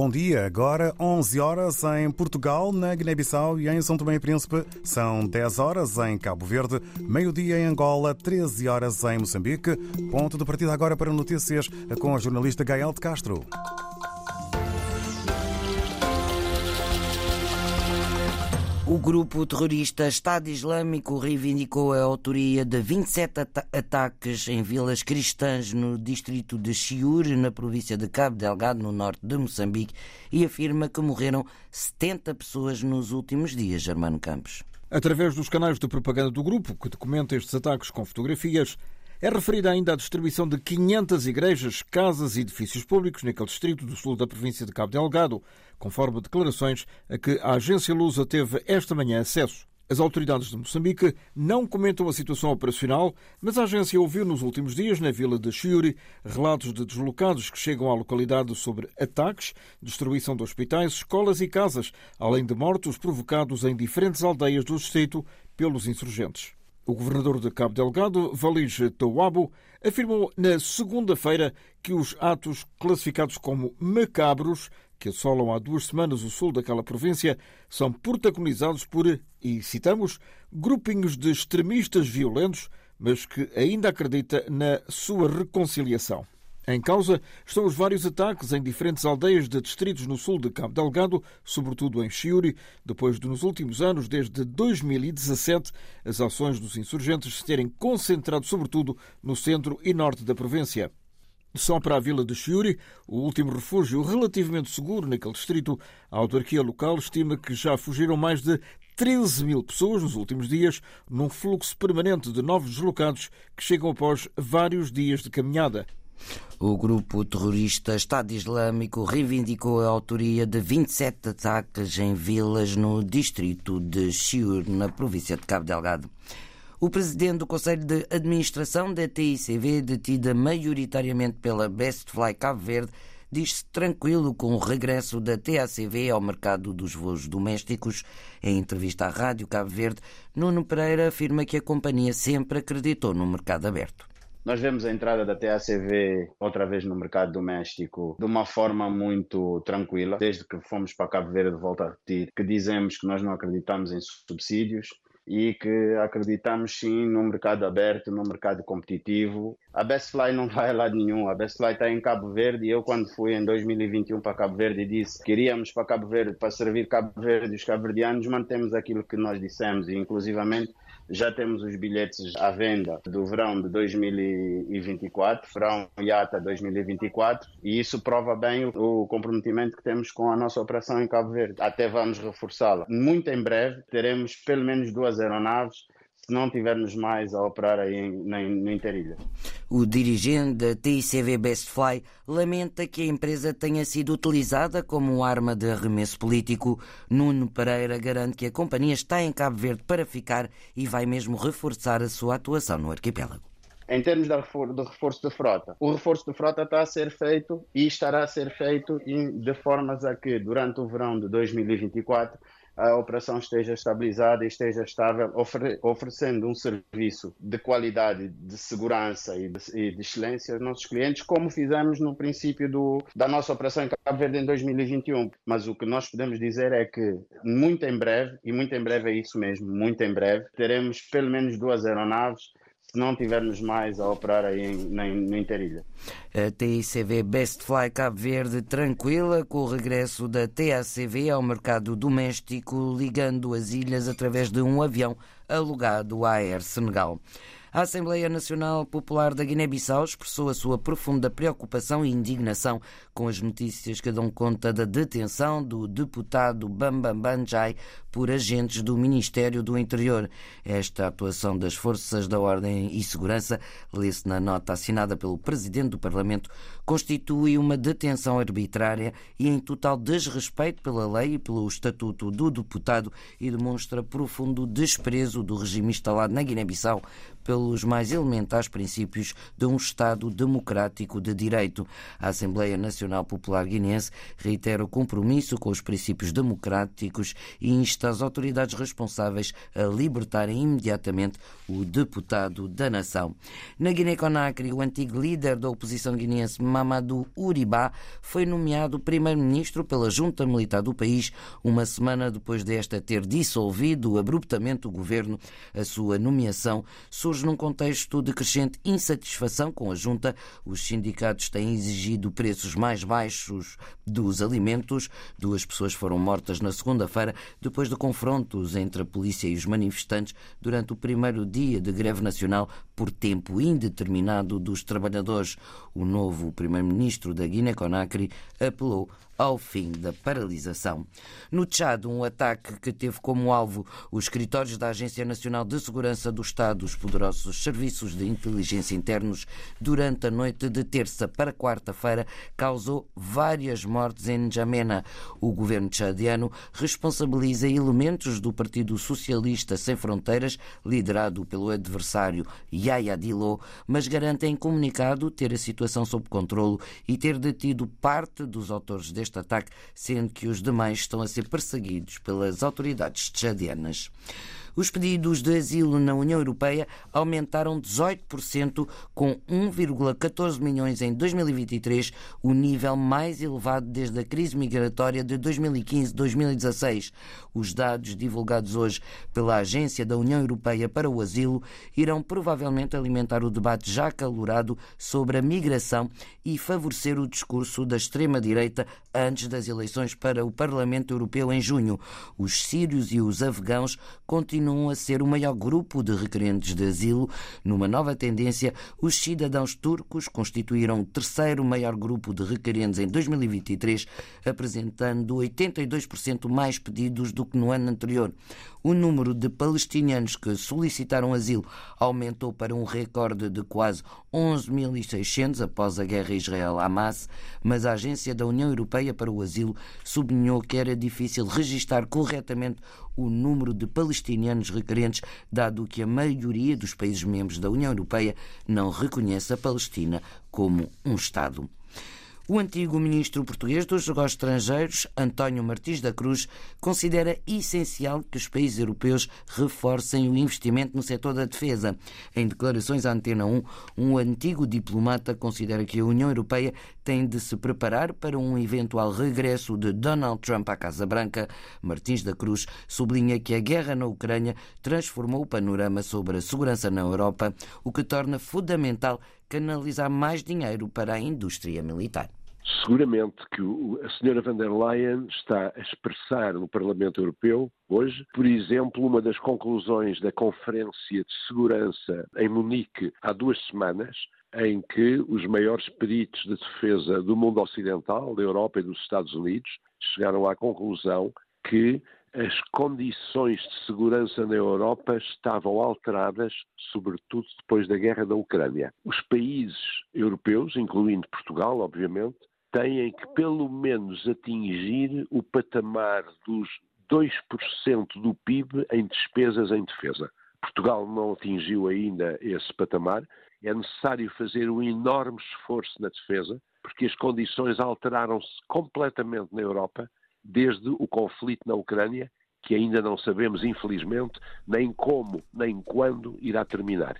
Bom dia, agora 11 horas em Portugal, na Guiné-Bissau e em São Tomé e Príncipe. São 10 horas em Cabo Verde, meio-dia em Angola, 13 horas em Moçambique. Ponto de partida agora para notícias com a jornalista Gael de Castro. O grupo terrorista Estado Islâmico reivindicou a autoria de 27 ataques em vilas cristãs no distrito de Chiure, na província de Cabo Delgado, no norte de Moçambique, e afirma que morreram 70 pessoas nos últimos dias, Germano Campos. Através dos canais de propaganda do grupo, que documenta estes ataques com fotografias, é referida ainda a distribuição de 500 igrejas, casas e edifícios públicos naquele distrito do sul da província de Cabo Delgado, conforme declarações a que a agência Lusa teve esta manhã acesso. As autoridades de Moçambique não comentam a situação operacional, mas a agência ouviu nos últimos dias, na vila de Chiuri, relatos de deslocados que chegam à localidade sobre ataques, destruição de hospitais, escolas e casas, além de mortos provocados em diferentes aldeias do distrito pelos insurgentes. O governador de Cabo Delgado, Valis Tawabo, afirmou na segunda-feira que os atos classificados como macabros, que assolam há duas semanas o sul daquela província, são protagonizados por, e citamos, grupinhos de extremistas violentos, mas que ainda acredita na sua reconciliação. Em causa estão os vários ataques em diferentes aldeias de distritos no sul de Cabo Delgado, sobretudo em Chiuri, depois de, nos últimos anos, desde 2017, as ações dos insurgentes se terem concentrado sobretudo no centro e norte da província. Só para a vila de Chiuri, o último refúgio relativamente seguro naquele distrito, a autarquia local estima que já fugiram mais de 13 mil pessoas nos últimos dias, num fluxo permanente de novos deslocados que chegam após vários dias de caminhada. O grupo terrorista Estado Islâmico reivindicou a autoria de 27 ataques em vilas no distrito de Chiur, na província de Cabo Delgado. O presidente do Conselho de Administração da TICV, detida maioritariamente pela Best Fly Cabo Verde, diz-se tranquilo com o regresso da TACV ao mercado dos voos domésticos. Em entrevista à Rádio Cabo Verde, Nuno Pereira afirma que a companhia sempre acreditou no mercado aberto. Nós vemos a entrada da TACV outra vez no mercado doméstico de uma forma muito tranquila, desde que fomos para Cabo Verde, volta a repetir, que dizemos que nós não acreditamos em subsídios e que acreditamos sim no mercado aberto, no mercado competitivo. A Bestfly não vai a lado nenhum, a Bestfly está em Cabo Verde e eu quando fui em 2021 para Cabo Verde disse que iríamos para Cabo Verde para servir Cabo Verde e os cabo-verdianos, mantemos aquilo que nós dissemos e inclusivamente já temos os bilhetes à venda do verão de 2024, verão IATA 2024, e isso prova bem o comprometimento que temos com a nossa operação em Cabo Verde. Até vamos reforçá-la. Muito em breve teremos pelo menos duas aeronaves se não tivermos mais a operar aí no Interilha. O dirigente da TICV Bestfly lamenta que a empresa tenha sido utilizada como arma de arremesso político. Nuno Pereira garante que a companhia está em Cabo Verde para ficar e vai mesmo reforçar a sua atuação no arquipélago. Em termos de reforço de frota, o reforço de frota está a ser feito e estará a ser feito de formas a que, durante o verão de 2024, a operação esteja estabilizada e esteja estável, ofere oferecendo um serviço de qualidade, de segurança e de, e de, excelência aos nossos clientes, como fizemos no princípio do, da nossa operação em Cabo Verde em 2021. Mas o que nós podemos dizer é que muito em breve, e muito em breve é isso mesmo, muito em breve, teremos pelo menos duas aeronaves se não tivermos mais a operar aí no Interilha. A TICV Best Fly Cabo Verde tranquila com o regresso da TACV ao mercado doméstico, ligando as ilhas através de um avião alugado à Air Senegal. A Assembleia Nacional Popular da Guiné-Bissau expressou a sua profunda preocupação e indignação com as notícias que dão conta da detenção do deputado Bambam Banjai por agentes do Ministério do Interior. Esta atuação das Forças da Ordem e Segurança, lê-se na nota assinada pelo Presidente do Parlamento, constitui uma detenção arbitrária e em total desrespeito pela lei e pelo Estatuto do Deputado e demonstra profundo desprezo do regime instalado na Guiné-Bissau pelos mais elementares princípios de um Estado democrático de direito. A Assembleia Nacional Popular Guinense reitera o compromisso com os princípios democráticos e insta as autoridades responsáveis a libertarem imediatamente o deputado da nação. Na Guiné-Conakry, o antigo líder da oposição guineense Mamadou Uribá foi nomeado primeiro-ministro pela junta militar do país uma semana depois desta ter dissolvido abruptamente o governo. A sua nomeação surge num contexto de crescente insatisfação com a junta. Os sindicatos têm exigido preços mais baixos dos alimentos. Duas pessoas foram mortas na segunda-feira depois de confrontos entre a polícia e os manifestantes durante o primeiro dia de greve nacional por tempo indeterminado dos trabalhadores. O novo primeiro-ministro da Guiné-Conakry apelou ao fim da paralisação. No Tchad, um ataque que teve como alvo os escritórios da Agência Nacional de Segurança do Estado, os poderosos serviços de inteligência internos, durante a noite de terça para quarta-feira, causou várias mortes em N'Djamena. O governo tchadiano responsabiliza elementos do Partido Socialista Sem Fronteiras, liderado pelo adversário Yaya Dilo, mas garante em comunicado ter a situação sob controlo e ter detido parte dos autores deste ataque, sendo que os demais estão a ser perseguidos pelas autoridades tchadianas. Os pedidos de asilo na União Europeia aumentaram 18%, com 1,14 milhões em 2023, o nível mais elevado desde a crise migratória de 2015-2016. Os dados divulgados hoje pela Agência da União Europeia para o Asilo irão provavelmente alimentar o debate já acalorado sobre a migração e favorecer o discurso da extrema-direita antes das eleições para o Parlamento Europeu em junho. Os sírios e os afegãos continuam continuam a ser o maior grupo de requerentes de asilo. Numa nova tendência, os cidadãos turcos constituíram o terceiro maior grupo de requerentes em 2023, apresentando 82% mais pedidos do que no ano anterior. O número de palestinianos que solicitaram asilo aumentou para um recorde de quase 11.600 após a guerra Israel-Hamas, mas a Agência da União Europeia para o Asilo sublinhou que era difícil registar corretamente o número de palestinianos requerentes, dado que a maioria dos países membros da União Europeia não reconhece a Palestina como um Estado. O antigo ministro português dos Negócios Estrangeiros, António Martins da Cruz, considera essencial que os países europeus reforcem o investimento no setor da defesa. Em declarações à Antena 1, um antigo diplomata considera que a União Europeia tem de se preparar para um eventual regresso de Donald Trump à Casa Branca. Martins da Cruz sublinha que a guerra na Ucrânia transformou o panorama sobre a segurança na Europa, o que torna fundamental canalizar mais dinheiro para a indústria militar seguramente que a senhora van der Leyen está a expressar no Parlamento Europeu hoje, por exemplo, uma das conclusões da Conferência de Segurança em Munique há duas semanas, em que os maiores peritos de defesa do mundo ocidental, da Europa e dos Estados Unidos, chegaram à conclusão que as condições de segurança na Europa estavam alteradas, sobretudo depois da guerra da Ucrânia. Os países europeus, incluindo Portugal, obviamente, têm que pelo menos atingir o patamar dos 2% do PIB em despesas em defesa. Portugal não atingiu ainda esse patamar. É necessário fazer um enorme esforço na defesa, porque as condições alteraram-se completamente na Europa desde o conflito na Ucrânia, que ainda não sabemos, infelizmente, nem como nem quando irá terminar.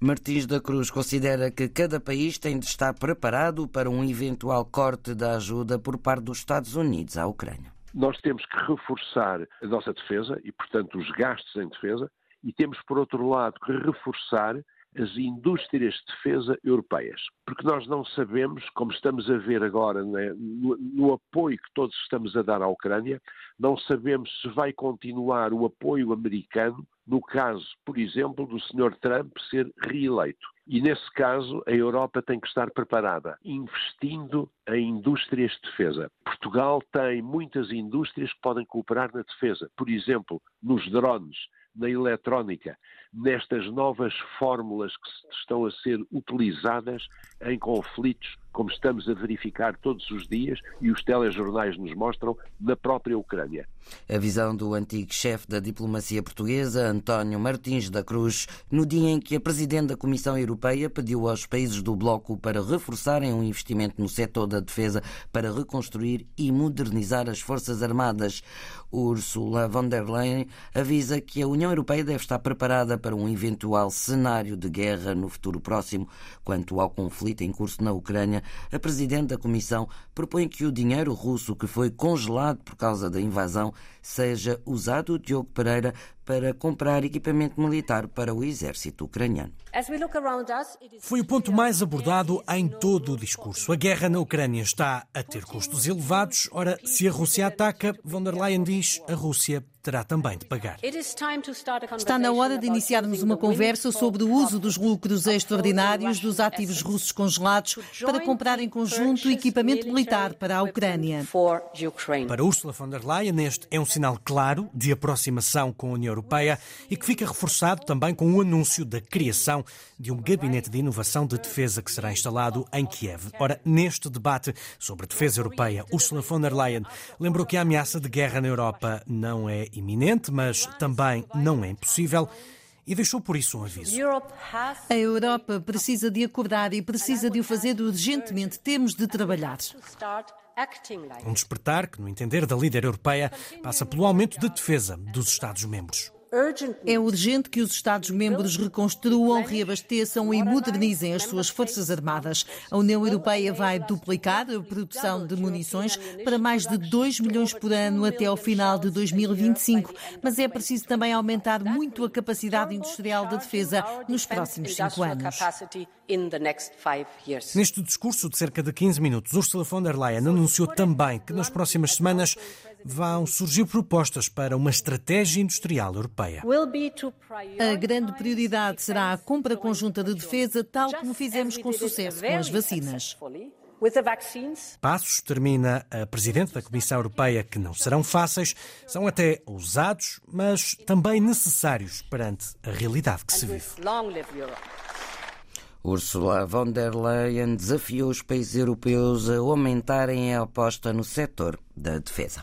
Martins da Cruz considera que cada país tem de estar preparado para um eventual corte da ajuda por parte dos Estados Unidos à Ucrânia. Nós temos que reforçar a nossa defesa e, portanto, os gastos em defesa, e temos, por outro lado, que reforçar as indústrias de defesa europeias. Porque nós não sabemos, como estamos a ver agora né, no, no, apoio que todos estamos a dar à Ucrânia, não sabemos se vai continuar o apoio americano no caso, por exemplo, do Sr. Trump ser reeleito. E nesse caso, a Europa tem que estar preparada, investindo em indústrias de defesa. Portugal tem muitas indústrias que podem cooperar na defesa, por exemplo, nos drones, na eletrónica, nestas novas fórmulas que estão a ser utilizadas em conflitos como estamos a verificar todos os dias e os telejornais nos mostram, na própria Ucrânia. A visão do antigo chefe da diplomacia portuguesa, António Martins da Cruz, no dia em que a Presidente da Comissão Europeia pediu aos países do Bloco para reforçarem o investimento no setor da defesa para reconstruir e modernizar as Forças Armadas. Ursula von der Leyen avisa que a União Europeia deve estar preparada para um eventual cenário de guerra no futuro próximo. Quanto ao conflito em curso na Ucrânia, a Presidente da Comissão propõe que o dinheiro russo que foi congelado por causa da invasão seja usado, Diogo Pereira, para comprar equipamento militar para o exército ucraniano. Foi o ponto mais abordado em todo o discurso. A guerra na Ucrânia está a ter custos elevados. Ora, se a Rússia ataca, von der Leyen diz, a Rússia terá também de pagar. Está na hora de iniciarmos uma conversa sobre o uso dos lucros extraordinários dos ativos russos congelados para comprar em conjunto equipamento militar para a Ucrânia. Para Ursula von der Leyen, este é um sinal claro de aproximação com a União Europeia e que fica reforçado também com o anúncio da criação de um gabinete de inovação de defesa que será instalado em Kiev. Ora, neste debate sobre defesa europeia, Ursula von der Leyen lembrou que a ameaça de guerra na Europa não é iminente, mas também não é impossível e deixou por isso um aviso. A Europa precisa de acordar e precisa de o fazer urgentemente. Temos de trabalhar. Um despertar que, no entender da líder europeia, passa pelo aumento de defesa dos Estados-membros. É urgente que os Estados-membros reconstruam, reabasteçam e modernizem as suas forças armadas. A União Europeia vai duplicar a produção de munições para mais de 2 milhões por ano até ao final de 2025, mas é preciso também aumentar muito a capacidade industrial da defesa nos próximos cinco anos. Neste discurso de cerca de 15 minutos, Ursula von der Leyen anunciou também que nas próximas semanas vão surgir propostas para uma estratégia industrial europeia. A grande prioridade será a compra conjunta de defesa, tal como fizemos com sucesso com as vacinas. Passos, termina a Presidente da Comissão Europeia, que não serão fáceis, são até ousados, mas também necessários perante a realidade que se vive. Ursula von der Leyen desafiou os países europeus a aumentarem a aposta no setor da defesa.